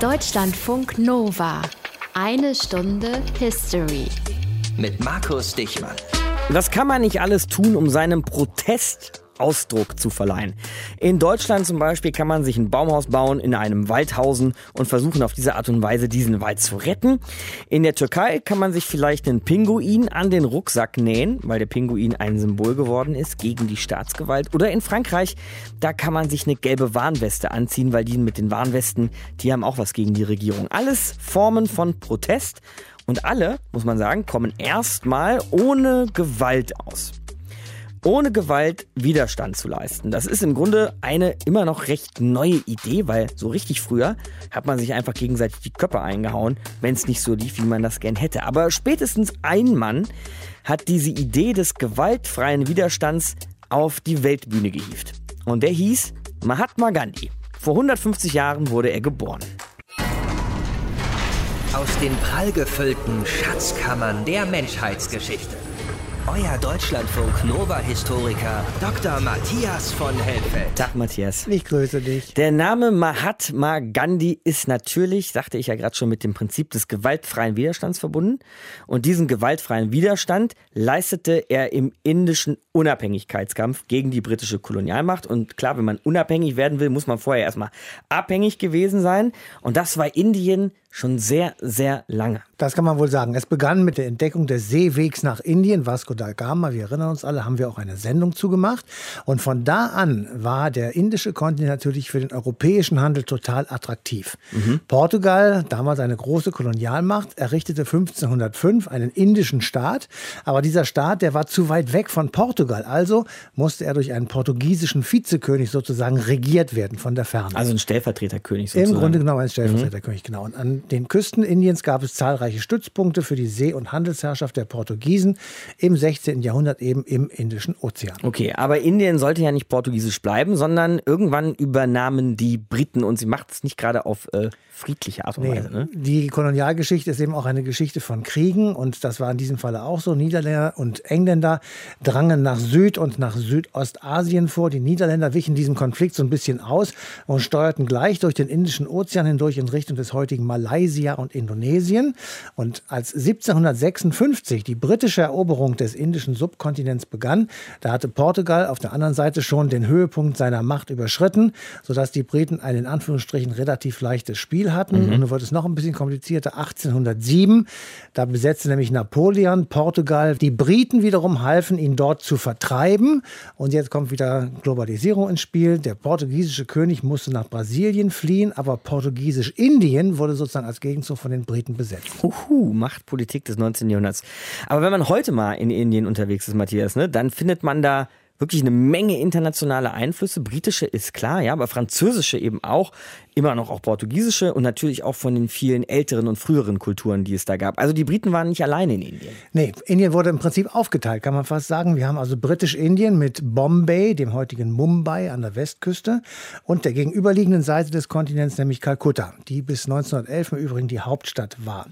Deutschlandfunk Nova. Eine Stunde History. Mit Markus Dichmann. Das kann man nicht alles tun, um seinem Protest Ausdruck zu verleihen. In Deutschland zum Beispiel kann man sich ein Baumhaus bauen, in einem Wald hausen und versuchen auf diese Art und Weise diesen Wald zu retten. In der Türkei kann man sich vielleicht einen Pinguin an den Rucksack nähen, weil der Pinguin ein Symbol geworden ist gegen die Staatsgewalt. Oder in Frankreich, da kann man sich eine gelbe Warnweste anziehen, weil die mit den Warnwesten, die haben auch was gegen die Regierung. Alles Formen von Protest. Und alle, muss man sagen, kommen erstmal ohne Gewalt aus ohne Gewalt Widerstand zu leisten. Das ist im Grunde eine immer noch recht neue Idee, weil so richtig früher hat man sich einfach gegenseitig die Köpfe eingehauen, wenn es nicht so lief, wie man das gern hätte. Aber spätestens ein Mann hat diese Idee des gewaltfreien Widerstands auf die Weltbühne gehievt. Und der hieß Mahatma Gandhi. Vor 150 Jahren wurde er geboren. Aus den prallgefüllten Schatzkammern der Menschheitsgeschichte euer Deutschlandfunk Nova-Historiker Dr. Matthias von Helfeld. Tag, Matthias. Ich grüße dich. Der Name Mahatma Gandhi ist natürlich, sagte ich ja gerade schon, mit dem Prinzip des gewaltfreien Widerstands verbunden. Und diesen gewaltfreien Widerstand leistete er im indischen Unabhängigkeitskampf gegen die britische Kolonialmacht. Und klar, wenn man unabhängig werden will, muss man vorher erstmal abhängig gewesen sein. Und das war Indien schon sehr, sehr lange. Das kann man wohl sagen. Es begann mit der Entdeckung des Seewegs nach Indien, Vasco da Gama. Wir erinnern uns alle, haben wir auch eine Sendung zugemacht. Und von da an war der indische Kontinent natürlich für den europäischen Handel total attraktiv. Mhm. Portugal, damals eine große Kolonialmacht, errichtete 1505 einen indischen Staat. Aber dieser Staat, der war zu weit weg von Portugal. Also musste er durch einen portugiesischen Vizekönig sozusagen regiert werden von der Ferne. Also ein Stellvertreterkönig sozusagen. Im Grunde genommen ein Stellvertreterkönig, mhm. genau. Und an den Küsten Indiens gab es zahlreiche Stützpunkte für die See- und Handelsherrschaft der Portugiesen im 16. Jahrhundert eben im Indischen Ozean. Okay, aber Indien sollte ja nicht portugiesisch bleiben, sondern irgendwann übernahmen die Briten und sie macht es nicht gerade auf äh, friedliche Art und nee, Weise. Ne? Die Kolonialgeschichte ist eben auch eine Geschichte von Kriegen und das war in diesem Falle auch so. Niederländer und Engländer drangen nach Süd- und nach Südostasien vor. Die Niederländer wichen diesem Konflikt so ein bisschen aus und steuerten gleich durch den Indischen Ozean hindurch in Richtung des heutigen Malaysia und Indonesien. Und als 1756 die britische Eroberung des indischen Subkontinents begann, da hatte Portugal auf der anderen Seite schon den Höhepunkt seiner Macht überschritten, sodass die Briten ein in Anführungsstrichen relativ leichtes Spiel hatten. Mhm. Und dann wird es noch ein bisschen komplizierter. 1807, da besetzte nämlich Napoleon Portugal. Die Briten wiederum halfen, ihn dort zu vertreiben. Und jetzt kommt wieder Globalisierung ins Spiel. Der portugiesische König musste nach Brasilien fliehen, aber portugiesisch-Indien wurde sozusagen als Gegenzug von den Briten besetzt. Uhu, Machtpolitik des 19. Jahrhunderts. Aber wenn man heute mal in Indien unterwegs ist, Matthias, ne, dann findet man da wirklich eine Menge internationale Einflüsse. Britische ist klar, ja, aber französische eben auch immer noch auch portugiesische und natürlich auch von den vielen älteren und früheren Kulturen, die es da gab. Also die Briten waren nicht alleine in Indien. Nee, Indien wurde im Prinzip aufgeteilt, kann man fast sagen. Wir haben also Britisch-Indien mit Bombay, dem heutigen Mumbai an der Westküste und der gegenüberliegenden Seite des Kontinents, nämlich Kalkutta, die bis 1911 im Übrigen die Hauptstadt war.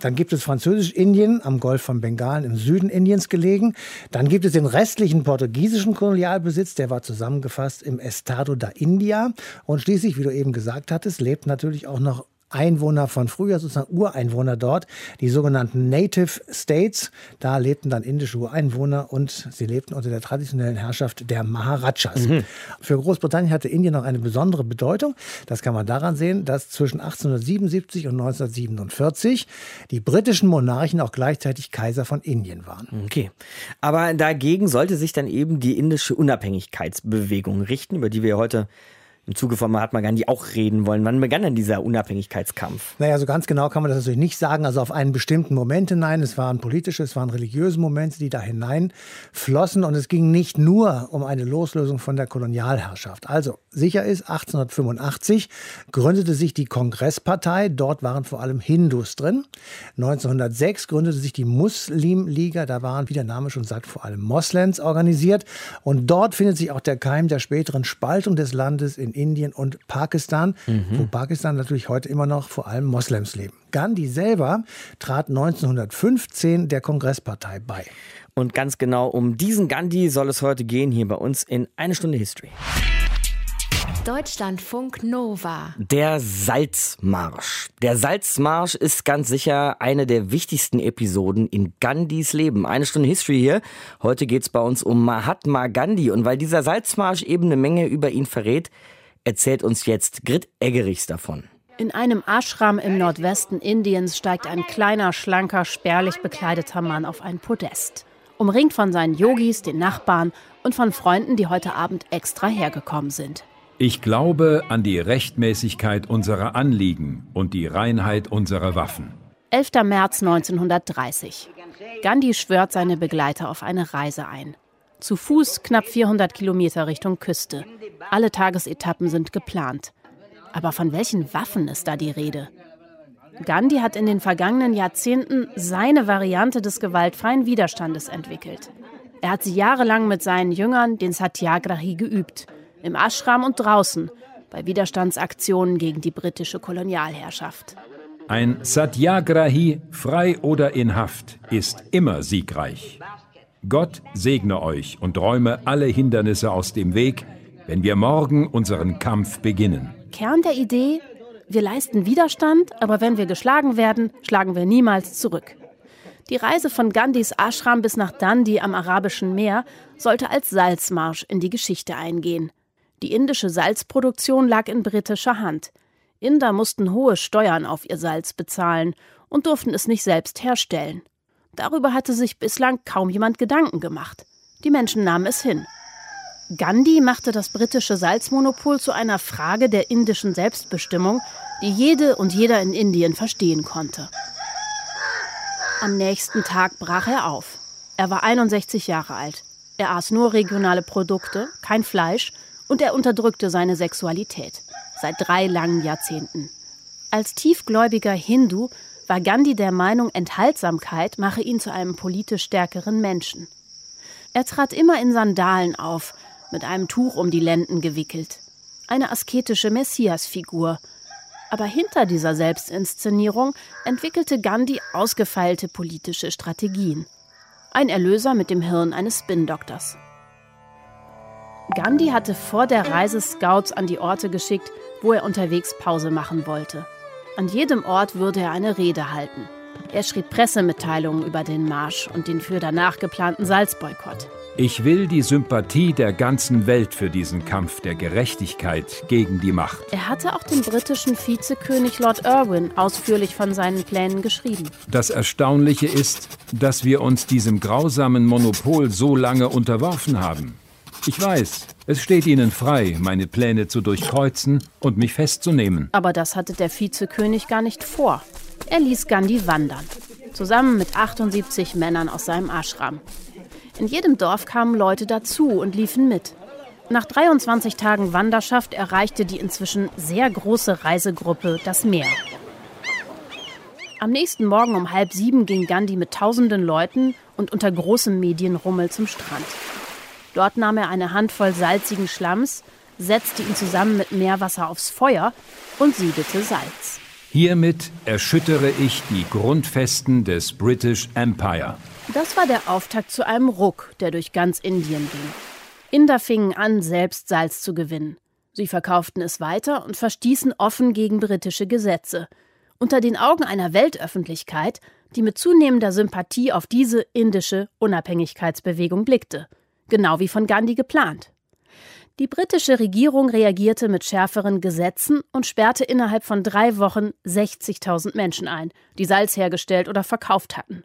Dann gibt es Französisch-Indien am Golf von Bengalen im Süden Indiens gelegen. Dann gibt es den restlichen portugiesischen Kolonialbesitz, der war zusammengefasst im Estado da India. Und schließlich, wie du eben gesagt hattest, lebt natürlich auch noch Einwohner von früher, sozusagen Ureinwohner dort, die sogenannten Native States. Da lebten dann indische Ureinwohner und sie lebten unter der traditionellen Herrschaft der Maharajas. Mhm. Für Großbritannien hatte Indien noch eine besondere Bedeutung. Das kann man daran sehen, dass zwischen 1877 und 1947 die britischen Monarchen auch gleichzeitig Kaiser von Indien waren. Okay. Aber dagegen sollte sich dann eben die indische Unabhängigkeitsbewegung richten, über die wir heute im Zuge von Mahatma Gandhi auch reden wollen. Wann begann denn dieser Unabhängigkeitskampf? Naja, so ganz genau kann man das natürlich nicht sagen. Also auf einen bestimmten Moment hinein. Es waren politische, es waren religiöse Momente, die da hineinflossen. Und es ging nicht nur um eine Loslösung von der Kolonialherrschaft. Also sicher ist, 1885 gründete sich die Kongresspartei. Dort waren vor allem Hindus drin. 1906 gründete sich die Muslimliga. Da waren, wie der Name schon sagt, vor allem Moslems organisiert. Und dort findet sich auch der Keim der späteren Spaltung des Landes in Indien und Pakistan, mhm. wo Pakistan natürlich heute immer noch vor allem Moslems leben. Gandhi selber trat 1915 der Kongresspartei bei. Und ganz genau um diesen Gandhi soll es heute gehen hier bei uns in Eine Stunde History. Deutschlandfunk Nova. Der Salzmarsch. Der Salzmarsch ist ganz sicher eine der wichtigsten Episoden in Gandhis Leben. Eine Stunde History hier. Heute geht's bei uns um Mahatma Gandhi. Und weil dieser Salzmarsch eben eine Menge über ihn verrät, erzählt uns jetzt Grit Eggerichs davon. In einem Ashram im Nordwesten Indiens steigt ein kleiner, schlanker, spärlich bekleideter Mann auf ein Podest. Umringt von seinen Yogis, den Nachbarn und von Freunden, die heute Abend extra hergekommen sind. Ich glaube an die Rechtmäßigkeit unserer Anliegen und die Reinheit unserer Waffen. 11. März 1930. Gandhi schwört seine Begleiter auf eine Reise ein. Zu Fuß knapp 400 Kilometer Richtung Küste. Alle Tagesetappen sind geplant. Aber von welchen Waffen ist da die Rede? Gandhi hat in den vergangenen Jahrzehnten seine Variante des gewaltfreien Widerstandes entwickelt. Er hat sie jahrelang mit seinen Jüngern, den Satyagrahi, geübt – im Ashram und draußen, bei Widerstandsaktionen gegen die britische Kolonialherrschaft. Ein Satyagrahi, frei oder in Haft, ist immer siegreich. Gott segne euch und räume alle Hindernisse aus dem Weg, wenn wir morgen unseren Kampf beginnen. Kern der Idee, wir leisten Widerstand, aber wenn wir geschlagen werden, schlagen wir niemals zurück. Die Reise von Gandhis Ashram bis nach Dundee am Arabischen Meer sollte als Salzmarsch in die Geschichte eingehen. Die indische Salzproduktion lag in britischer Hand. Inder mussten hohe Steuern auf ihr Salz bezahlen und durften es nicht selbst herstellen. Darüber hatte sich bislang kaum jemand Gedanken gemacht. Die Menschen nahmen es hin. Gandhi machte das britische Salzmonopol zu einer Frage der indischen Selbstbestimmung, die jede und jeder in Indien verstehen konnte. Am nächsten Tag brach er auf. Er war 61 Jahre alt. Er aß nur regionale Produkte, kein Fleisch und er unterdrückte seine Sexualität seit drei langen Jahrzehnten. Als tiefgläubiger Hindu war Gandhi der Meinung, Enthaltsamkeit mache ihn zu einem politisch stärkeren Menschen. Er trat immer in Sandalen auf, mit einem Tuch um die Lenden gewickelt. Eine asketische Messiasfigur. Aber hinter dieser Selbstinszenierung entwickelte Gandhi ausgefeilte politische Strategien. Ein Erlöser mit dem Hirn eines Spin-Doktors. Gandhi hatte vor der Reise Scouts an die Orte geschickt, wo er unterwegs Pause machen wollte. An jedem Ort würde er eine Rede halten. Er schrieb Pressemitteilungen über den Marsch und den für danach geplanten Salzboykott. Ich will die Sympathie der ganzen Welt für diesen Kampf der Gerechtigkeit gegen die Macht. Er hatte auch dem britischen Vizekönig Lord Irwin ausführlich von seinen Plänen geschrieben. Das Erstaunliche ist, dass wir uns diesem grausamen Monopol so lange unterworfen haben. Ich weiß, es steht Ihnen frei, meine Pläne zu durchkreuzen und mich festzunehmen. Aber das hatte der Vizekönig gar nicht vor. Er ließ Gandhi wandern, zusammen mit 78 Männern aus seinem Ashram. In jedem Dorf kamen Leute dazu und liefen mit. Nach 23 Tagen Wanderschaft erreichte die inzwischen sehr große Reisegruppe das Meer. Am nächsten Morgen um halb sieben ging Gandhi mit tausenden Leuten und unter großem Medienrummel zum Strand. Dort nahm er eine Handvoll salzigen Schlamms, setzte ihn zusammen mit Meerwasser aufs Feuer und siedete Salz. Hiermit erschüttere ich die Grundfesten des British Empire. Das war der Auftakt zu einem Ruck, der durch ganz Indien ging. Inder fingen an, selbst Salz zu gewinnen. Sie verkauften es weiter und verstießen offen gegen britische Gesetze. Unter den Augen einer Weltöffentlichkeit, die mit zunehmender Sympathie auf diese indische Unabhängigkeitsbewegung blickte genau wie von Gandhi geplant. Die britische Regierung reagierte mit schärferen Gesetzen und sperrte innerhalb von drei Wochen 60.000 Menschen ein, die Salz hergestellt oder verkauft hatten.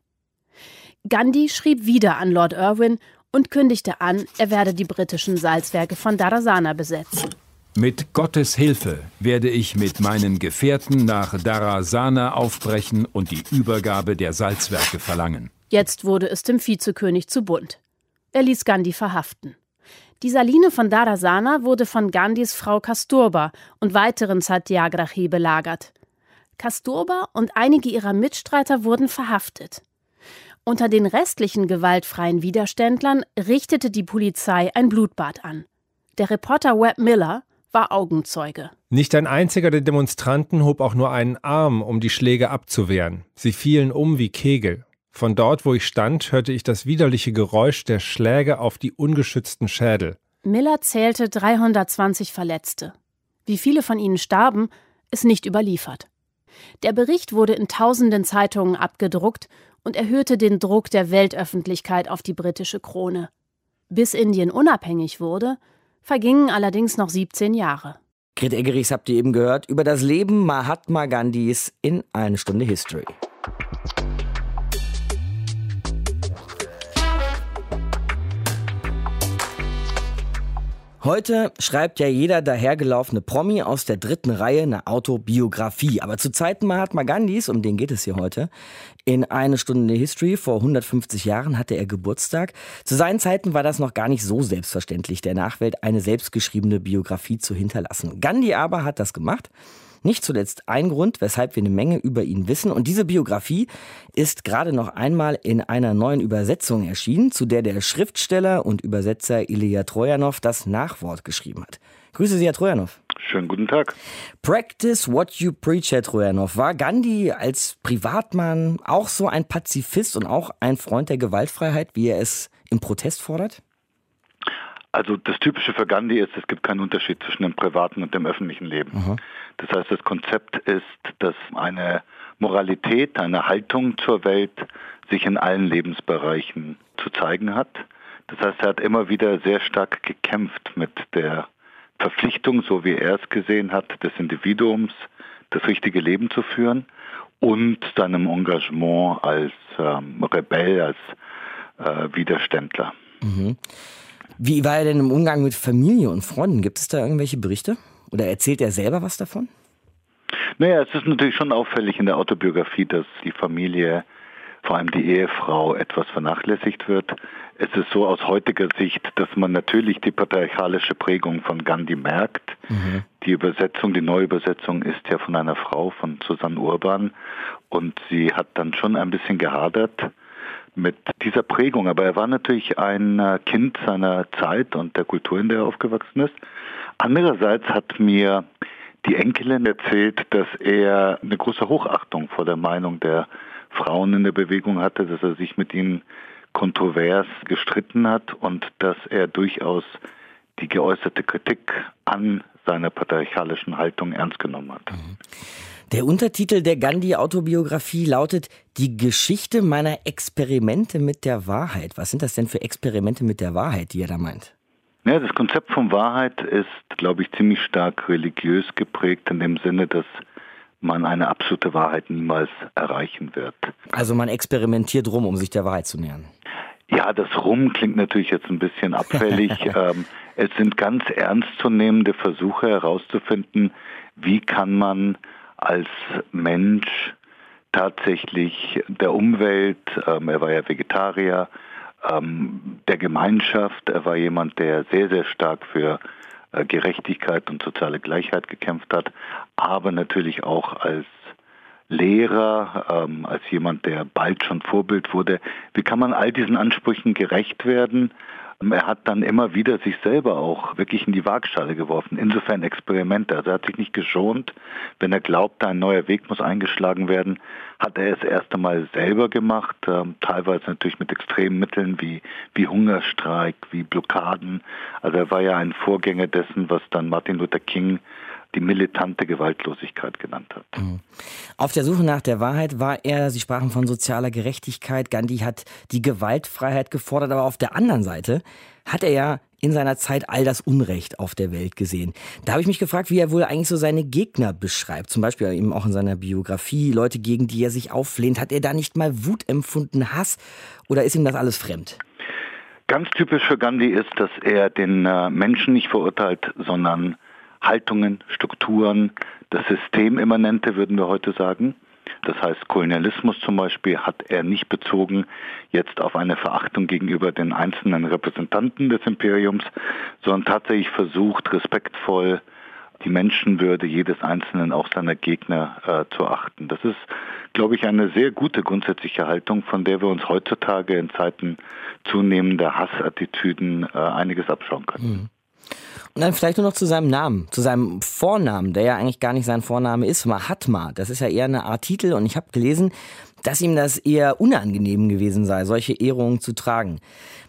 Gandhi schrieb wieder an Lord Irwin und kündigte an, er werde die britischen Salzwerke von Darasana besetzen. Mit Gottes Hilfe werde ich mit meinen Gefährten nach Darasana aufbrechen und die Übergabe der Salzwerke verlangen. Jetzt wurde es dem Vizekönig zu bunt. Er ließ Gandhi verhaften. Die Saline von Darasana wurde von Gandhis Frau Kasturba und weiteren Satyagrahi belagert. Kasturba und einige ihrer Mitstreiter wurden verhaftet. Unter den restlichen gewaltfreien Widerständlern richtete die Polizei ein Blutbad an. Der Reporter Webb Miller war Augenzeuge. Nicht ein einziger der Demonstranten hob auch nur einen Arm, um die Schläge abzuwehren. Sie fielen um wie Kegel. Von dort, wo ich stand, hörte ich das widerliche Geräusch der Schläge auf die ungeschützten Schädel. Miller zählte 320 Verletzte. Wie viele von ihnen starben, ist nicht überliefert. Der Bericht wurde in tausenden Zeitungen abgedruckt und erhöhte den Druck der Weltöffentlichkeit auf die britische Krone. Bis Indien unabhängig wurde, vergingen allerdings noch 17 Jahre. Gret Eggerichs habt ihr eben gehört über das Leben Mahatma Gandhis in eine Stunde History. Heute schreibt ja jeder dahergelaufene Promi aus der dritten Reihe eine Autobiografie. Aber zu Zeiten Mahatma Gandhis, um den geht es hier heute, in eine Stunde History, vor 150 Jahren hatte er Geburtstag. Zu seinen Zeiten war das noch gar nicht so selbstverständlich, der Nachwelt eine selbstgeschriebene Biografie zu hinterlassen. Gandhi aber hat das gemacht. Nicht zuletzt ein Grund, weshalb wir eine Menge über ihn wissen. Und diese Biografie ist gerade noch einmal in einer neuen Übersetzung erschienen, zu der der Schriftsteller und Übersetzer Ilya Trojanov das Nachwort geschrieben hat. Grüße Sie, Herr Trojanov. Schönen guten Tag. Practice what you preach, Herr Trojanov. War Gandhi als Privatmann auch so ein Pazifist und auch ein Freund der Gewaltfreiheit, wie er es im Protest fordert? Also das Typische für Gandhi ist, es gibt keinen Unterschied zwischen dem privaten und dem öffentlichen Leben. Mhm. Das heißt, das Konzept ist, dass eine Moralität, eine Haltung zur Welt sich in allen Lebensbereichen zu zeigen hat. Das heißt, er hat immer wieder sehr stark gekämpft mit der Verpflichtung, so wie er es gesehen hat, des Individuums, das richtige Leben zu führen und seinem Engagement als ähm, Rebell, als äh, Widerständler. Mhm. Wie war er denn im Umgang mit Familie und Freunden? Gibt es da irgendwelche Berichte? Oder erzählt er selber was davon? Naja, es ist natürlich schon auffällig in der Autobiografie, dass die Familie, vor allem die Ehefrau, etwas vernachlässigt wird. Es ist so aus heutiger Sicht, dass man natürlich die patriarchalische Prägung von Gandhi merkt. Mhm. Die Übersetzung, die Neuübersetzung ist ja von einer Frau, von Susanne Urban. Und sie hat dann schon ein bisschen gehadert mit dieser Prägung. Aber er war natürlich ein äh, Kind seiner Zeit und der Kultur, in der er aufgewachsen ist. Andererseits hat mir die Enkelin erzählt, dass er eine große Hochachtung vor der Meinung der Frauen in der Bewegung hatte, dass er sich mit ihnen kontrovers gestritten hat und dass er durchaus die geäußerte Kritik an seiner patriarchalischen Haltung ernst genommen hat. Mhm. Der Untertitel der Gandhi-Autobiografie lautet Die Geschichte meiner Experimente mit der Wahrheit. Was sind das denn für Experimente mit der Wahrheit, die er da meint? Ja, das Konzept von Wahrheit ist, glaube ich, ziemlich stark religiös geprägt in dem Sinne, dass man eine absolute Wahrheit niemals erreichen wird. Also man experimentiert rum, um sich der Wahrheit zu nähern. Ja, das Rum klingt natürlich jetzt ein bisschen abfällig. ähm, es sind ganz ernstzunehmende Versuche herauszufinden, wie kann man als Mensch tatsächlich der Umwelt, ähm, er war ja Vegetarier, ähm, der Gemeinschaft, er war jemand, der sehr, sehr stark für äh, Gerechtigkeit und soziale Gleichheit gekämpft hat, aber natürlich auch als Lehrer, ähm, als jemand, der bald schon Vorbild wurde. Wie kann man all diesen Ansprüchen gerecht werden? Er hat dann immer wieder sich selber auch wirklich in die Waagschale geworfen. Insofern Experimente. Also er hat sich nicht geschont. Wenn er glaubte, ein neuer Weg muss eingeschlagen werden, hat er es erst einmal selber gemacht. Ähm, teilweise natürlich mit extremen Mitteln wie, wie Hungerstreik, wie Blockaden. Also er war ja ein Vorgänger dessen, was dann Martin Luther King die militante Gewaltlosigkeit genannt hat. Mhm. Auf der Suche nach der Wahrheit war er, Sie sprachen von sozialer Gerechtigkeit, Gandhi hat die Gewaltfreiheit gefordert, aber auf der anderen Seite hat er ja in seiner Zeit all das Unrecht auf der Welt gesehen. Da habe ich mich gefragt, wie er wohl eigentlich so seine Gegner beschreibt. Zum Beispiel eben auch in seiner Biografie, Leute, gegen die er sich auflehnt. Hat er da nicht mal Wut empfunden, Hass oder ist ihm das alles fremd? Ganz typisch für Gandhi ist, dass er den äh, Menschen nicht verurteilt, sondern Haltungen, Strukturen, das Systemimmanente würden wir heute sagen. Das heißt, Kolonialismus zum Beispiel hat er nicht bezogen jetzt auf eine Verachtung gegenüber den einzelnen Repräsentanten des Imperiums, sondern tatsächlich versucht, respektvoll die Menschenwürde jedes Einzelnen, auch seiner Gegner, äh, zu achten. Das ist, glaube ich, eine sehr gute grundsätzliche Haltung, von der wir uns heutzutage in Zeiten zunehmender Hassattitüden äh, einiges abschauen können. Mhm. Dann vielleicht nur noch zu seinem Namen, zu seinem Vornamen, der ja eigentlich gar nicht sein Vorname ist, Mahatma. Das ist ja eher eine Art Titel und ich habe gelesen, dass ihm das eher unangenehm gewesen sei, solche Ehrungen zu tragen.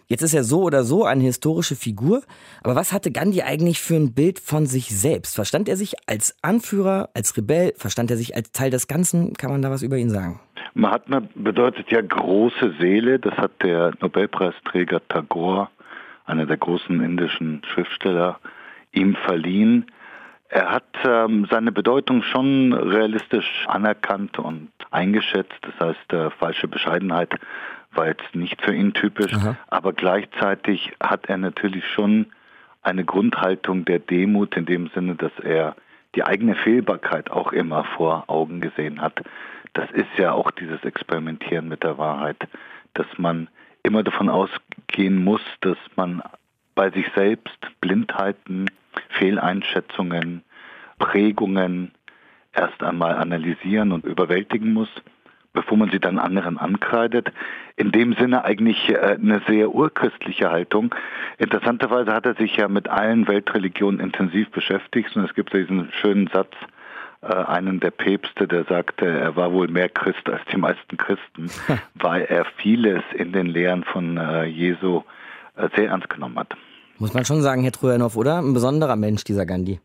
Jetzt ist er so oder so eine historische Figur, aber was hatte Gandhi eigentlich für ein Bild von sich selbst? Verstand er sich als Anführer, als Rebell? Verstand er sich als Teil des Ganzen? Kann man da was über ihn sagen? Mahatma bedeutet ja große Seele. Das hat der Nobelpreisträger Tagore, einer der großen indischen Schriftsteller, ihm verliehen. Er hat ähm, seine Bedeutung schon realistisch anerkannt und eingeschätzt. Das heißt, äh, falsche Bescheidenheit war jetzt nicht für ihn typisch, Aha. aber gleichzeitig hat er natürlich schon eine Grundhaltung der Demut in dem Sinne, dass er die eigene Fehlbarkeit auch immer vor Augen gesehen hat. Das ist ja auch dieses Experimentieren mit der Wahrheit, dass man immer davon ausgehen muss, dass man bei sich selbst Blindheiten, Fehleinschätzungen, Prägungen erst einmal analysieren und überwältigen muss bevor man sie dann anderen ankreidet. In dem Sinne eigentlich äh, eine sehr urchristliche Haltung. Interessanterweise hat er sich ja mit allen Weltreligionen intensiv beschäftigt und es gibt diesen schönen Satz, äh, einen der Päpste, der sagte, er war wohl mehr Christ als die meisten Christen, weil er vieles in den Lehren von äh, Jesu sehr ernst genommen hat. Muss man schon sagen, Herr Trujanow, oder? Ein besonderer Mensch, dieser Gandhi.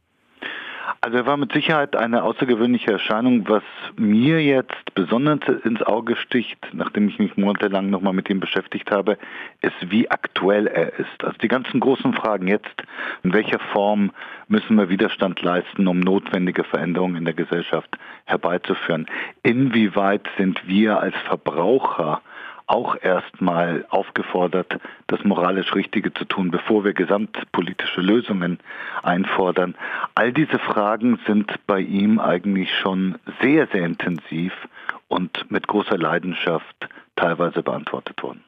Also er war mit Sicherheit eine außergewöhnliche Erscheinung. Was mir jetzt besonders ins Auge sticht, nachdem ich mich monatelang nochmal mit ihm beschäftigt habe, ist, wie aktuell er ist. Also die ganzen großen Fragen jetzt, in welcher Form müssen wir Widerstand leisten, um notwendige Veränderungen in der Gesellschaft herbeizuführen? Inwieweit sind wir als Verbraucher auch erstmal aufgefordert, das moralisch Richtige zu tun, bevor wir gesamtpolitische Lösungen einfordern. All diese Fragen sind bei ihm eigentlich schon sehr, sehr intensiv und mit großer Leidenschaft teilweise beantwortet worden.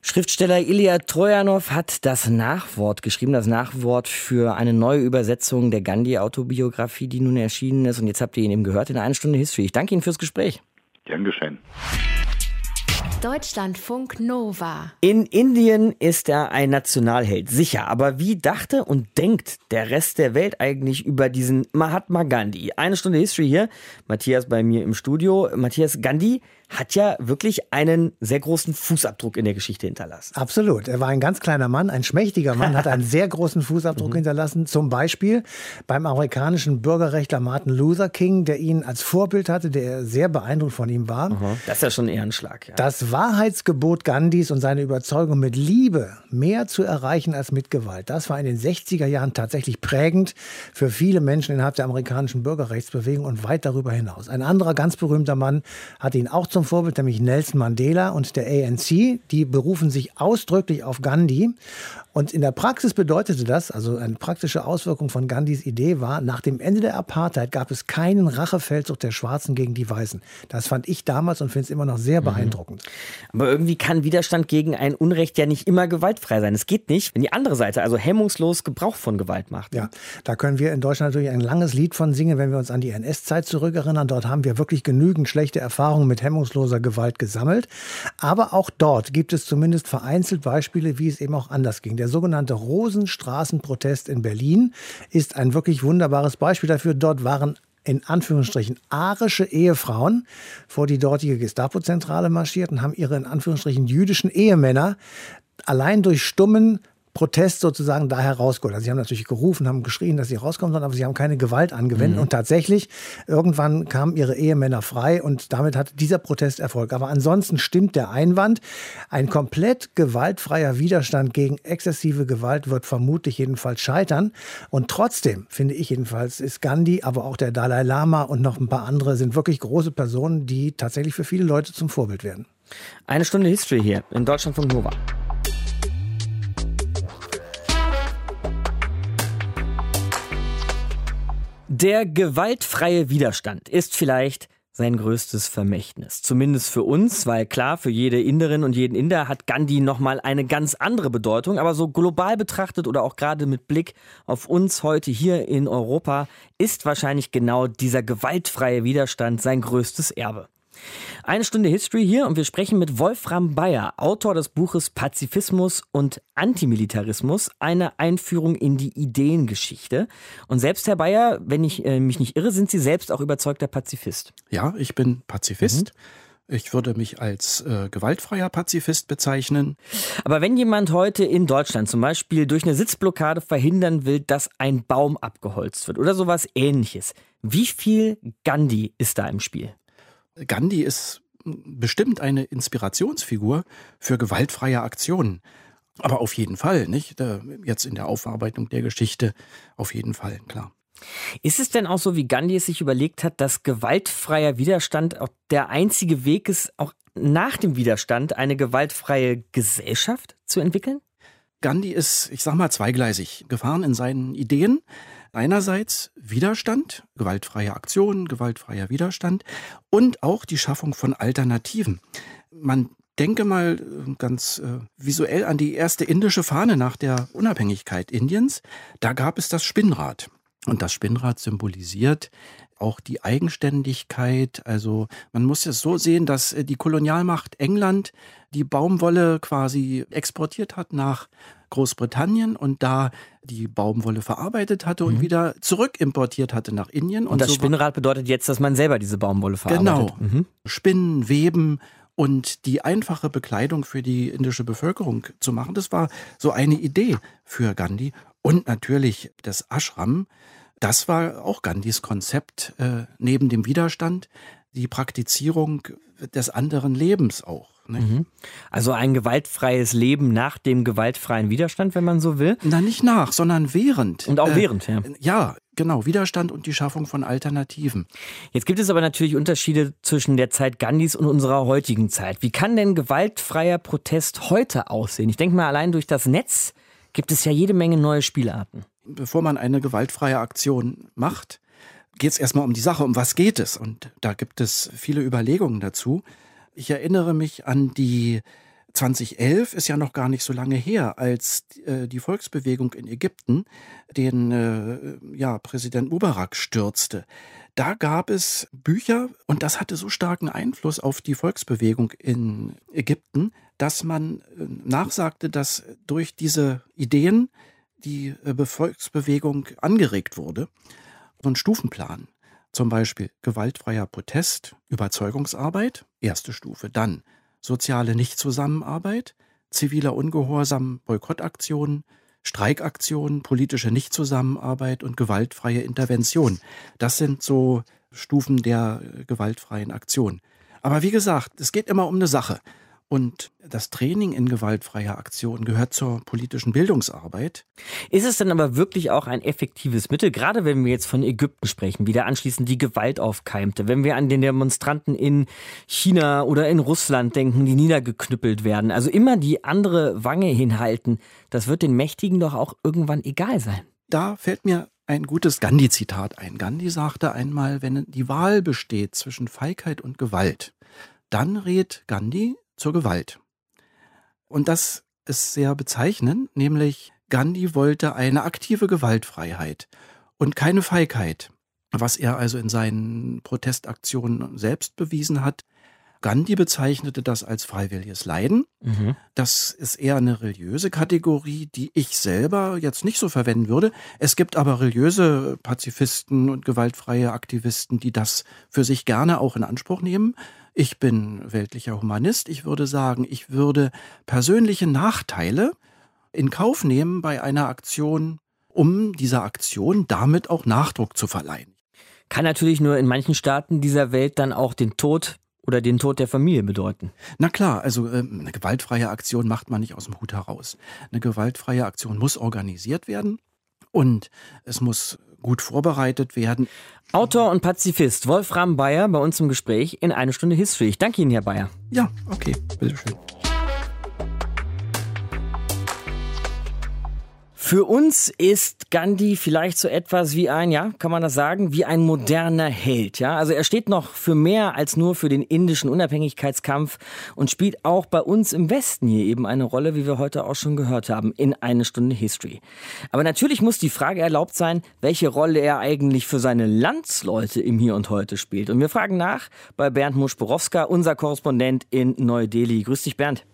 Schriftsteller Ilya Trojanow hat das Nachwort geschrieben, das Nachwort für eine neue Übersetzung der Gandhi-Autobiografie, die nun erschienen ist. Und jetzt habt ihr ihn eben gehört in einer Stunde History. Ich danke Ihnen fürs Gespräch. Gern geschehen. Deutschlandfunk Nova. In Indien ist er ein Nationalheld, sicher. Aber wie dachte und denkt der Rest der Welt eigentlich über diesen Mahatma Gandhi? Eine Stunde History hier. Matthias bei mir im Studio. Matthias Gandhi hat ja wirklich einen sehr großen Fußabdruck in der Geschichte hinterlassen. Absolut. Er war ein ganz kleiner Mann, ein schmächtiger Mann, hat einen sehr großen Fußabdruck mhm. hinterlassen. Zum Beispiel beim amerikanischen Bürgerrechtler Martin Luther King, der ihn als Vorbild hatte, der sehr beeindruckt von ihm war. Das ist ja schon ein Ehrenschlag. Ja. Das Wahrheitsgebot Gandhis und seine Überzeugung mit Liebe mehr zu erreichen als mit Gewalt, das war in den 60er Jahren tatsächlich prägend für viele Menschen innerhalb der amerikanischen Bürgerrechtsbewegung und weit darüber hinaus. Ein anderer ganz berühmter Mann hat ihn auch zum Vorbild, nämlich Nelson Mandela und der ANC. Die berufen sich ausdrücklich auf Gandhi. Und in der Praxis bedeutete das, also eine praktische Auswirkung von Gandhis Idee war, nach dem Ende der Apartheid gab es keinen Rachefeldzug der Schwarzen gegen die Weißen. Das fand ich damals und finde es immer noch sehr mhm. beeindruckend. Aber irgendwie kann Widerstand gegen ein Unrecht ja nicht immer gewaltfrei sein. Es geht nicht, wenn die andere Seite also hemmungslos Gebrauch von Gewalt macht. Ja, da können wir in Deutschland natürlich ein langes Lied von singen, wenn wir uns an die NS-Zeit zurückerinnern. Dort haben wir wirklich genügend schlechte Erfahrungen mit hemmungsloser Gewalt gesammelt. Aber auch dort gibt es zumindest vereinzelt Beispiele, wie es eben auch anders ging. Der der sogenannte Rosenstraßenprotest in Berlin ist ein wirklich wunderbares Beispiel dafür. Dort waren in Anführungsstrichen arische Ehefrauen vor die dortige Gestapo-Zentrale marschiert und haben ihre in Anführungsstrichen jüdischen Ehemänner allein durch stummen Protest sozusagen da herausgeholt. Also sie haben natürlich gerufen, haben geschrien, dass sie rauskommen sollen, aber sie haben keine Gewalt angewendet. Mhm. Und tatsächlich, irgendwann kamen ihre Ehemänner frei und damit hat dieser Protest Erfolg. Aber ansonsten stimmt der Einwand, ein komplett gewaltfreier Widerstand gegen exzessive Gewalt wird vermutlich jedenfalls scheitern. Und trotzdem, finde ich jedenfalls, ist Gandhi, aber auch der Dalai Lama und noch ein paar andere sind wirklich große Personen, die tatsächlich für viele Leute zum Vorbild werden. Eine Stunde History hier in Deutschland von Nova. Der gewaltfreie Widerstand ist vielleicht sein größtes Vermächtnis. Zumindest für uns, weil klar, für jede Inderin und jeden Inder hat Gandhi nochmal eine ganz andere Bedeutung. Aber so global betrachtet oder auch gerade mit Blick auf uns heute hier in Europa ist wahrscheinlich genau dieser gewaltfreie Widerstand sein größtes Erbe. Eine Stunde History hier und wir sprechen mit Wolfram Bayer, Autor des Buches Pazifismus und Antimilitarismus, eine Einführung in die Ideengeschichte. Und selbst, Herr Bayer, wenn ich äh, mich nicht irre, sind Sie selbst auch überzeugter Pazifist. Ja, ich bin Pazifist. Ich würde mich als äh, gewaltfreier Pazifist bezeichnen. Aber wenn jemand heute in Deutschland zum Beispiel durch eine Sitzblockade verhindern will, dass ein Baum abgeholzt wird oder sowas ähnliches, wie viel Gandhi ist da im Spiel? Gandhi ist bestimmt eine Inspirationsfigur für gewaltfreie Aktionen. Aber auf jeden Fall, nicht? Jetzt in der Aufarbeitung der Geschichte, auf jeden Fall, klar. Ist es denn auch so, wie Gandhi es sich überlegt hat, dass gewaltfreier Widerstand auch der einzige Weg ist, auch nach dem Widerstand eine gewaltfreie Gesellschaft zu entwickeln? Gandhi ist, ich sag mal, zweigleisig gefahren in seinen Ideen. Einerseits Widerstand, gewaltfreie Aktionen, gewaltfreier Widerstand und auch die Schaffung von Alternativen. Man denke mal äh, ganz äh, visuell an die erste indische Fahne nach der Unabhängigkeit Indiens. Da gab es das Spinnrad. Und das Spinnrad symbolisiert auch die Eigenständigkeit. Also man muss es so sehen, dass äh, die Kolonialmacht England die Baumwolle quasi exportiert hat nach Großbritannien und da die Baumwolle verarbeitet hatte und mhm. wieder zurück importiert hatte nach Indien. Und, und das so Spinnrad bedeutet jetzt, dass man selber diese Baumwolle verarbeitet. Genau. Mhm. Spinnen, Weben und die einfache Bekleidung für die indische Bevölkerung zu machen. Das war so eine Idee für Gandhi. Und natürlich das Ashram, das war auch Gandhis Konzept äh, neben dem Widerstand, die Praktizierung des anderen Lebens auch. Mhm. Also ein gewaltfreies Leben nach dem gewaltfreien Widerstand, wenn man so will? Na, nicht nach, sondern während. Und auch äh, während, ja. Ja, genau. Widerstand und die Schaffung von Alternativen. Jetzt gibt es aber natürlich Unterschiede zwischen der Zeit Gandhis und unserer heutigen Zeit. Wie kann denn gewaltfreier Protest heute aussehen? Ich denke mal, allein durch das Netz gibt es ja jede Menge neue Spielarten. Bevor man eine gewaltfreie Aktion macht, geht es erstmal um die Sache, um was geht es. Und da gibt es viele Überlegungen dazu. Ich erinnere mich an die 2011 ist ja noch gar nicht so lange her, als äh, die Volksbewegung in Ägypten den äh, ja, Präsident Mubarak stürzte. Da gab es Bücher und das hatte so starken Einfluss auf die Volksbewegung in Ägypten, dass man äh, nachsagte, dass durch diese Ideen die Volksbewegung angeregt wurde. So ein Stufenplan, zum Beispiel gewaltfreier Protest, Überzeugungsarbeit, erste Stufe, dann soziale Nichtzusammenarbeit, ziviler Ungehorsam, Boykottaktionen, Streikaktionen, politische Nichtzusammenarbeit und gewaltfreie Intervention. Das sind so Stufen der gewaltfreien Aktion. Aber wie gesagt, es geht immer um eine Sache. Und das Training in gewaltfreier Aktion gehört zur politischen Bildungsarbeit. Ist es dann aber wirklich auch ein effektives Mittel, gerade wenn wir jetzt von Ägypten sprechen, wie da anschließend die Gewalt aufkeimte, wenn wir an den Demonstranten in China oder in Russland denken, die niedergeknüppelt werden, also immer die andere Wange hinhalten, das wird den Mächtigen doch auch irgendwann egal sein. Da fällt mir ein gutes Gandhi-Zitat ein. Gandhi sagte einmal, wenn die Wahl besteht zwischen Feigheit und Gewalt, dann rät Gandhi zur Gewalt. Und das ist sehr bezeichnend, nämlich Gandhi wollte eine aktive Gewaltfreiheit und keine Feigheit, was er also in seinen Protestaktionen selbst bewiesen hat. Gandhi bezeichnete das als freiwilliges Leiden. Mhm. Das ist eher eine religiöse Kategorie, die ich selber jetzt nicht so verwenden würde. Es gibt aber religiöse Pazifisten und gewaltfreie Aktivisten, die das für sich gerne auch in Anspruch nehmen. Ich bin weltlicher Humanist. Ich würde sagen, ich würde persönliche Nachteile in Kauf nehmen bei einer Aktion, um dieser Aktion damit auch Nachdruck zu verleihen. Kann natürlich nur in manchen Staaten dieser Welt dann auch den Tod oder den Tod der Familie bedeuten. Na klar, also äh, eine gewaltfreie Aktion macht man nicht aus dem Hut heraus. Eine gewaltfreie Aktion muss organisiert werden und es muss gut vorbereitet werden. Autor und Pazifist Wolfram Bayer bei uns im Gespräch in eine Stunde History. Ich danke Ihnen, Herr Bayer. Ja, okay, bitteschön. Für uns ist Gandhi vielleicht so etwas wie ein, ja, kann man das sagen, wie ein moderner Held, ja. Also er steht noch für mehr als nur für den indischen Unabhängigkeitskampf und spielt auch bei uns im Westen hier eben eine Rolle, wie wir heute auch schon gehört haben, in eine Stunde History. Aber natürlich muss die Frage erlaubt sein, welche Rolle er eigentlich für seine Landsleute im Hier und Heute spielt. Und wir fragen nach bei Bernd Muschborowska, unser Korrespondent in Neu-Delhi. Grüß dich, Bernd.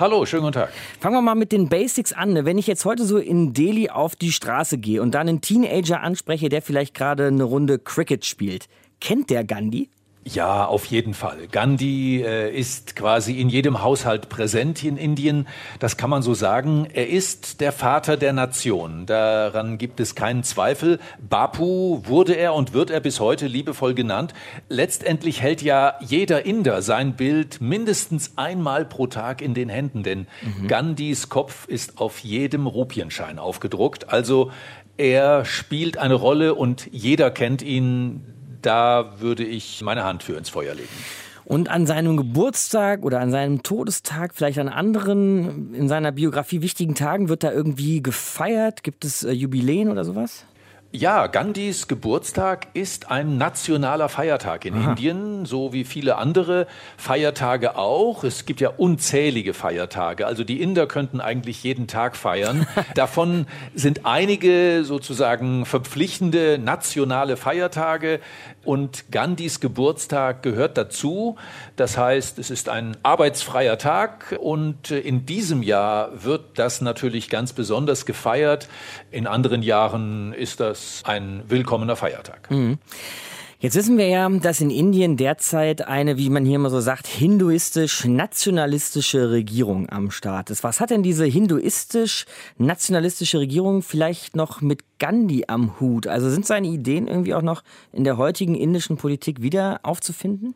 Hallo, schönen guten Tag. Fangen wir mal mit den Basics an. Wenn ich jetzt heute so in Delhi auf die Straße gehe und dann einen Teenager anspreche, der vielleicht gerade eine Runde Cricket spielt, kennt der Gandhi? Ja, auf jeden Fall. Gandhi äh, ist quasi in jedem Haushalt präsent in Indien. Das kann man so sagen. Er ist der Vater der Nation. Daran gibt es keinen Zweifel. Bapu wurde er und wird er bis heute liebevoll genannt. Letztendlich hält ja jeder Inder sein Bild mindestens einmal pro Tag in den Händen, denn mhm. Gandhis Kopf ist auf jedem Rupienschein aufgedruckt. Also er spielt eine Rolle und jeder kennt ihn da würde ich meine Hand für ins Feuer legen. Und an seinem Geburtstag oder an seinem Todestag, vielleicht an anderen in seiner Biografie wichtigen Tagen, wird da irgendwie gefeiert? Gibt es äh, Jubiläen oder sowas? Ja, Gandhis Geburtstag ist ein nationaler Feiertag in Aha. Indien, so wie viele andere Feiertage auch. Es gibt ja unzählige Feiertage. Also die Inder könnten eigentlich jeden Tag feiern. Davon sind einige sozusagen verpflichtende nationale Feiertage und Gandhis Geburtstag gehört dazu. Das heißt, es ist ein arbeitsfreier Tag und in diesem Jahr wird das natürlich ganz besonders gefeiert. In anderen Jahren ist das ein willkommener Feiertag. Mhm. Jetzt wissen wir ja, dass in Indien derzeit eine, wie man hier immer so sagt, hinduistisch-nationalistische Regierung am Start ist. Was hat denn diese hinduistisch-nationalistische Regierung vielleicht noch mit Gandhi am Hut? Also sind seine Ideen irgendwie auch noch in der heutigen indischen Politik wieder aufzufinden?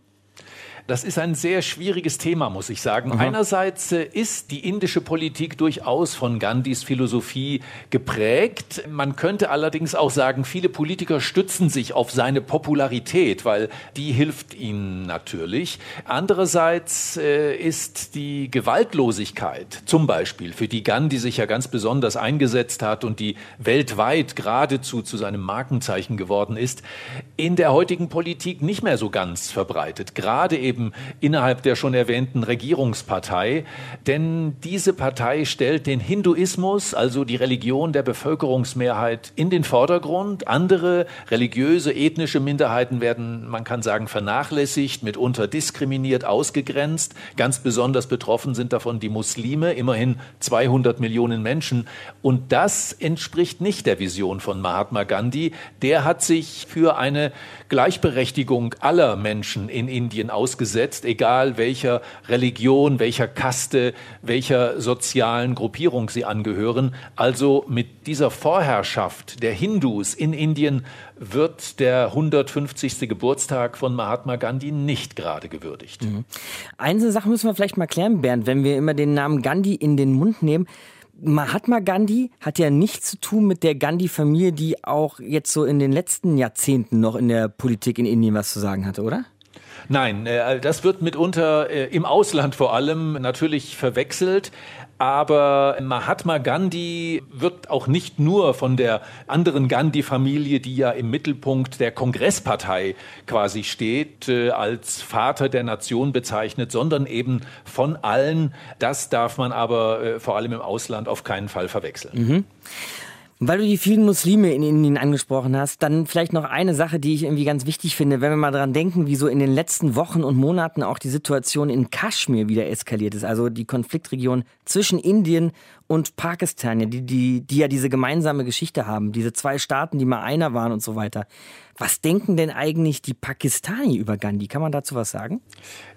Das ist ein sehr schwieriges Thema, muss ich sagen. Aha. Einerseits äh, ist die indische Politik durchaus von Gandhis Philosophie geprägt. Man könnte allerdings auch sagen, viele Politiker stützen sich auf seine Popularität, weil die hilft ihnen natürlich. Andererseits äh, ist die Gewaltlosigkeit zum Beispiel, für die Gandhi sich ja ganz besonders eingesetzt hat und die weltweit geradezu zu seinem Markenzeichen geworden ist, in der heutigen Politik nicht mehr so ganz verbreitet. Gerade eben eben innerhalb der schon erwähnten Regierungspartei. Denn diese Partei stellt den Hinduismus, also die Religion der Bevölkerungsmehrheit, in den Vordergrund. Andere religiöse, ethnische Minderheiten werden, man kann sagen, vernachlässigt, mitunter diskriminiert, ausgegrenzt. Ganz besonders betroffen sind davon die Muslime, immerhin 200 Millionen Menschen. Und das entspricht nicht der Vision von Mahatma Gandhi. Der hat sich für eine Gleichberechtigung aller Menschen in Indien ausgesetzt, egal welcher Religion, welcher Kaste, welcher sozialen Gruppierung sie angehören. Also mit dieser Vorherrschaft der Hindus in Indien wird der 150. Geburtstag von Mahatma Gandhi nicht gerade gewürdigt. Mhm. Eine Sache müssen wir vielleicht mal klären, Bernd, wenn wir immer den Namen Gandhi in den Mund nehmen. Mahatma Gandhi hat ja nichts zu tun mit der Gandhi-Familie, die auch jetzt so in den letzten Jahrzehnten noch in der Politik in Indien was zu sagen hatte, oder? Nein, äh, das wird mitunter äh, im Ausland vor allem natürlich verwechselt. Aber Mahatma Gandhi wird auch nicht nur von der anderen Gandhi-Familie, die ja im Mittelpunkt der Kongresspartei quasi steht, äh, als Vater der Nation bezeichnet, sondern eben von allen. Das darf man aber äh, vor allem im Ausland auf keinen Fall verwechseln. Mhm. Weil du die vielen Muslime in Indien angesprochen hast, dann vielleicht noch eine Sache, die ich irgendwie ganz wichtig finde, wenn wir mal daran denken, wie so in den letzten Wochen und Monaten auch die Situation in Kaschmir wieder eskaliert ist, also die Konfliktregion zwischen Indien und Pakistan, die, die, die ja diese gemeinsame Geschichte haben, diese zwei Staaten, die mal einer waren und so weiter. Was denken denn eigentlich die Pakistani über Gandhi? Kann man dazu was sagen?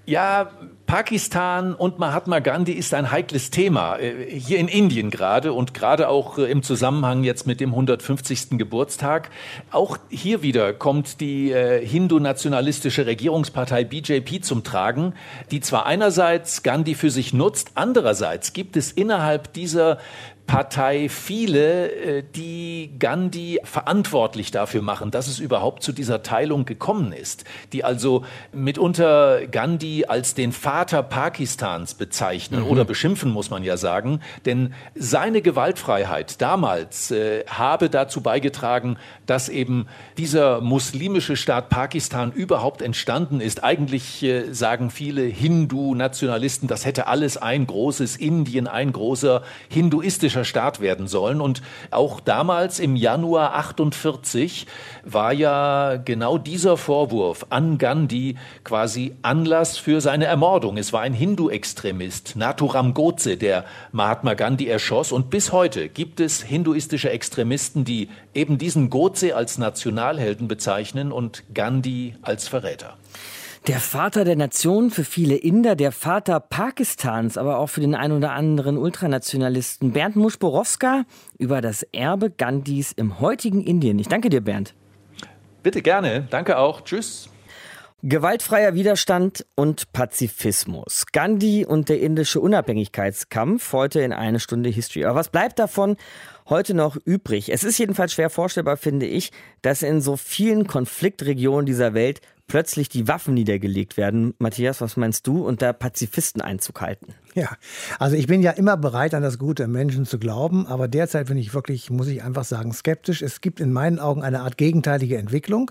Ja, Pakistan und Mahatma Gandhi ist ein heikles Thema, äh, hier in Indien gerade und gerade auch äh, im Zusammenhang jetzt mit dem 150. Geburtstag. Auch hier wieder kommt die äh, hindu-nationalistische Regierungspartei BJP zum Tragen, die zwar einerseits Gandhi für sich nutzt, andererseits gibt es innerhalb dieser diese Partei viele, äh, die Gandhi verantwortlich dafür machen, dass es überhaupt zu dieser Teilung gekommen ist, die also mitunter Gandhi als den Vater Pakistans bezeichnen mhm. oder beschimpfen, muss man ja sagen, denn seine Gewaltfreiheit damals äh, habe dazu beigetragen, dass eben dieser muslimische Staat Pakistan überhaupt entstanden ist. Eigentlich äh, sagen viele Hindu-Nationalisten, das hätte alles ein großes Indien, ein großer hinduistischer demokratischer Staat werden sollen. Und auch damals im Januar 48 war ja genau dieser Vorwurf an Gandhi quasi Anlass für seine Ermordung. Es war ein Hindu-Extremist, Naturam Godse, der Mahatma Gandhi erschoss. Und bis heute gibt es hinduistische Extremisten, die eben diesen Godse als Nationalhelden bezeichnen und Gandhi als Verräter. Der Vater der Nation für viele Inder, der Vater Pakistans, aber auch für den ein oder anderen Ultranationalisten. Bernd Muschborowska über das Erbe Gandhis im heutigen Indien. Ich danke dir, Bernd. Bitte gerne. Danke auch. Tschüss. Gewaltfreier Widerstand und Pazifismus. Gandhi und der indische Unabhängigkeitskampf heute in eine Stunde History. Aber was bleibt davon heute noch übrig? Es ist jedenfalls schwer vorstellbar, finde ich, dass in so vielen Konfliktregionen dieser Welt plötzlich die Waffen niedergelegt werden. Matthias, was meinst du? Und da Pazifisten Einzug halten. Ja, also ich bin ja immer bereit, an das Gute im Menschen zu glauben, aber derzeit bin ich wirklich, muss ich einfach sagen, skeptisch. Es gibt in meinen Augen eine Art gegenteilige Entwicklung.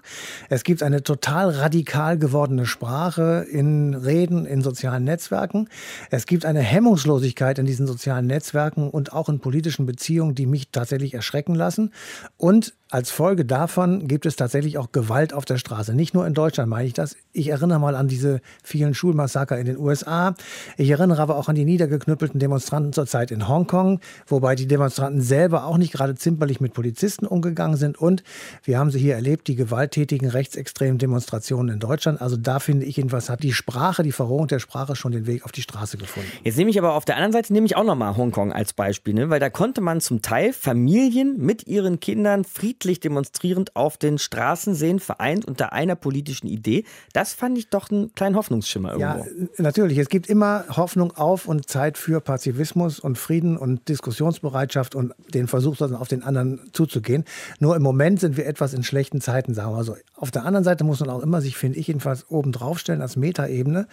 Es gibt eine total radikal gewordene Sprache in Reden, in sozialen Netzwerken. Es gibt eine Hemmungslosigkeit in diesen sozialen Netzwerken und auch in politischen Beziehungen, die mich tatsächlich erschrecken lassen. Und als Folge davon gibt es tatsächlich auch Gewalt auf der Straße. Nicht nur in Deutschland meine ich das. Ich erinnere mal an diese vielen Schulmassaker in den USA. Ich erinnere aber auch an die niedergeknüppelten Demonstranten zurzeit in Hongkong, wobei die Demonstranten selber auch nicht gerade zimperlich mit Polizisten umgegangen sind. Und wir haben sie hier erlebt, die gewalttätigen rechtsextremen Demonstrationen in Deutschland. Also da finde ich jedenfalls, hat die Sprache, die Verrohung der Sprache schon den Weg auf die Straße gefunden. Jetzt nehme ich aber auf der anderen Seite nehme ich auch nochmal Hongkong als Beispiel, ne? weil da konnte man zum Teil Familien mit ihren Kindern friedlich demonstrierend auf den Straßen sehen, vereint unter einer politischen Idee. Das fand ich doch einen kleinen Hoffnungsschimmer irgendwo. Ja, natürlich. Es gibt immer Hoffnung auf und Zeit für Pazifismus und Frieden und Diskussionsbereitschaft und den Versuch, auf den anderen zuzugehen. Nur im Moment sind wir etwas in schlechten Zeiten, sagen wir so. Auf der anderen Seite muss man auch immer sich, finde ich, jedenfalls oben drauf stellen als Metaebene.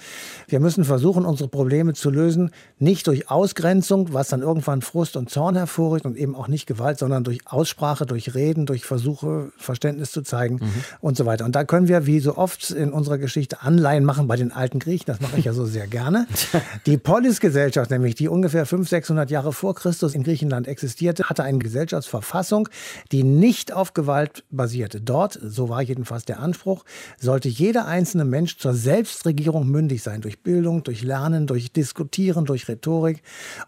Wir müssen versuchen, unsere Probleme zu lösen, nicht durch Ausgrenzung, was dann irgendwann Frust und Zorn hervorruft und eben auch nicht Gewalt, sondern durch Aussprache, durch Reden, durch Versuche, Verständnis zu zeigen mhm. und so weiter. Und da können wir, wie so oft in unserer Geschichte, Anleihen machen bei den alten Griechen. Das mache ich ja so sehr gerne. Die Polis Gesellschaft, nämlich die ungefähr 500, 600 Jahre vor Christus in Griechenland existierte, hatte eine Gesellschaftsverfassung, die nicht auf Gewalt basierte. Dort, so war jedenfalls der Anspruch, sollte jeder einzelne Mensch zur Selbstregierung mündig sein, durch Bildung, durch Lernen, durch Diskutieren, durch Rhetorik.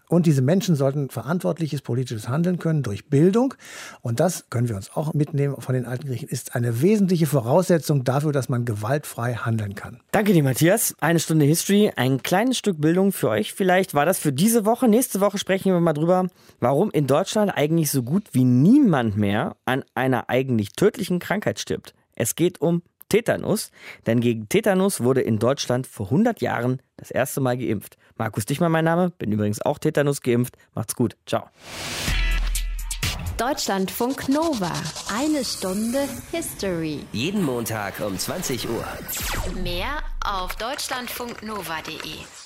Und diese Menschen sollten verantwortliches politisches Handeln können durch Bildung. Und das können wir uns auch mitnehmen von den alten Griechen, ist eine wesentliche Voraussetzung dafür, dass man gewaltfrei handeln kann. Danke dir, Matthias. Eine Stunde History, ein kleines Stück Bildung für euch vielleicht war das für diese Woche. Nächste Woche sprechen wir mal drüber, warum in Deutschland eigentlich so gut wie niemand mehr an einer eigentlich tödlichen Krankheit stirbt. Es geht um Tetanus, denn gegen Tetanus wurde in Deutschland vor 100 Jahren das erste Mal geimpft. Markus Dichmann mein Name, bin übrigens auch Tetanus geimpft. Macht's gut. Ciao. Deutschlandfunk Nova. Eine Stunde History. Jeden Montag um 20 Uhr. Mehr auf deutschlandfunknova.de.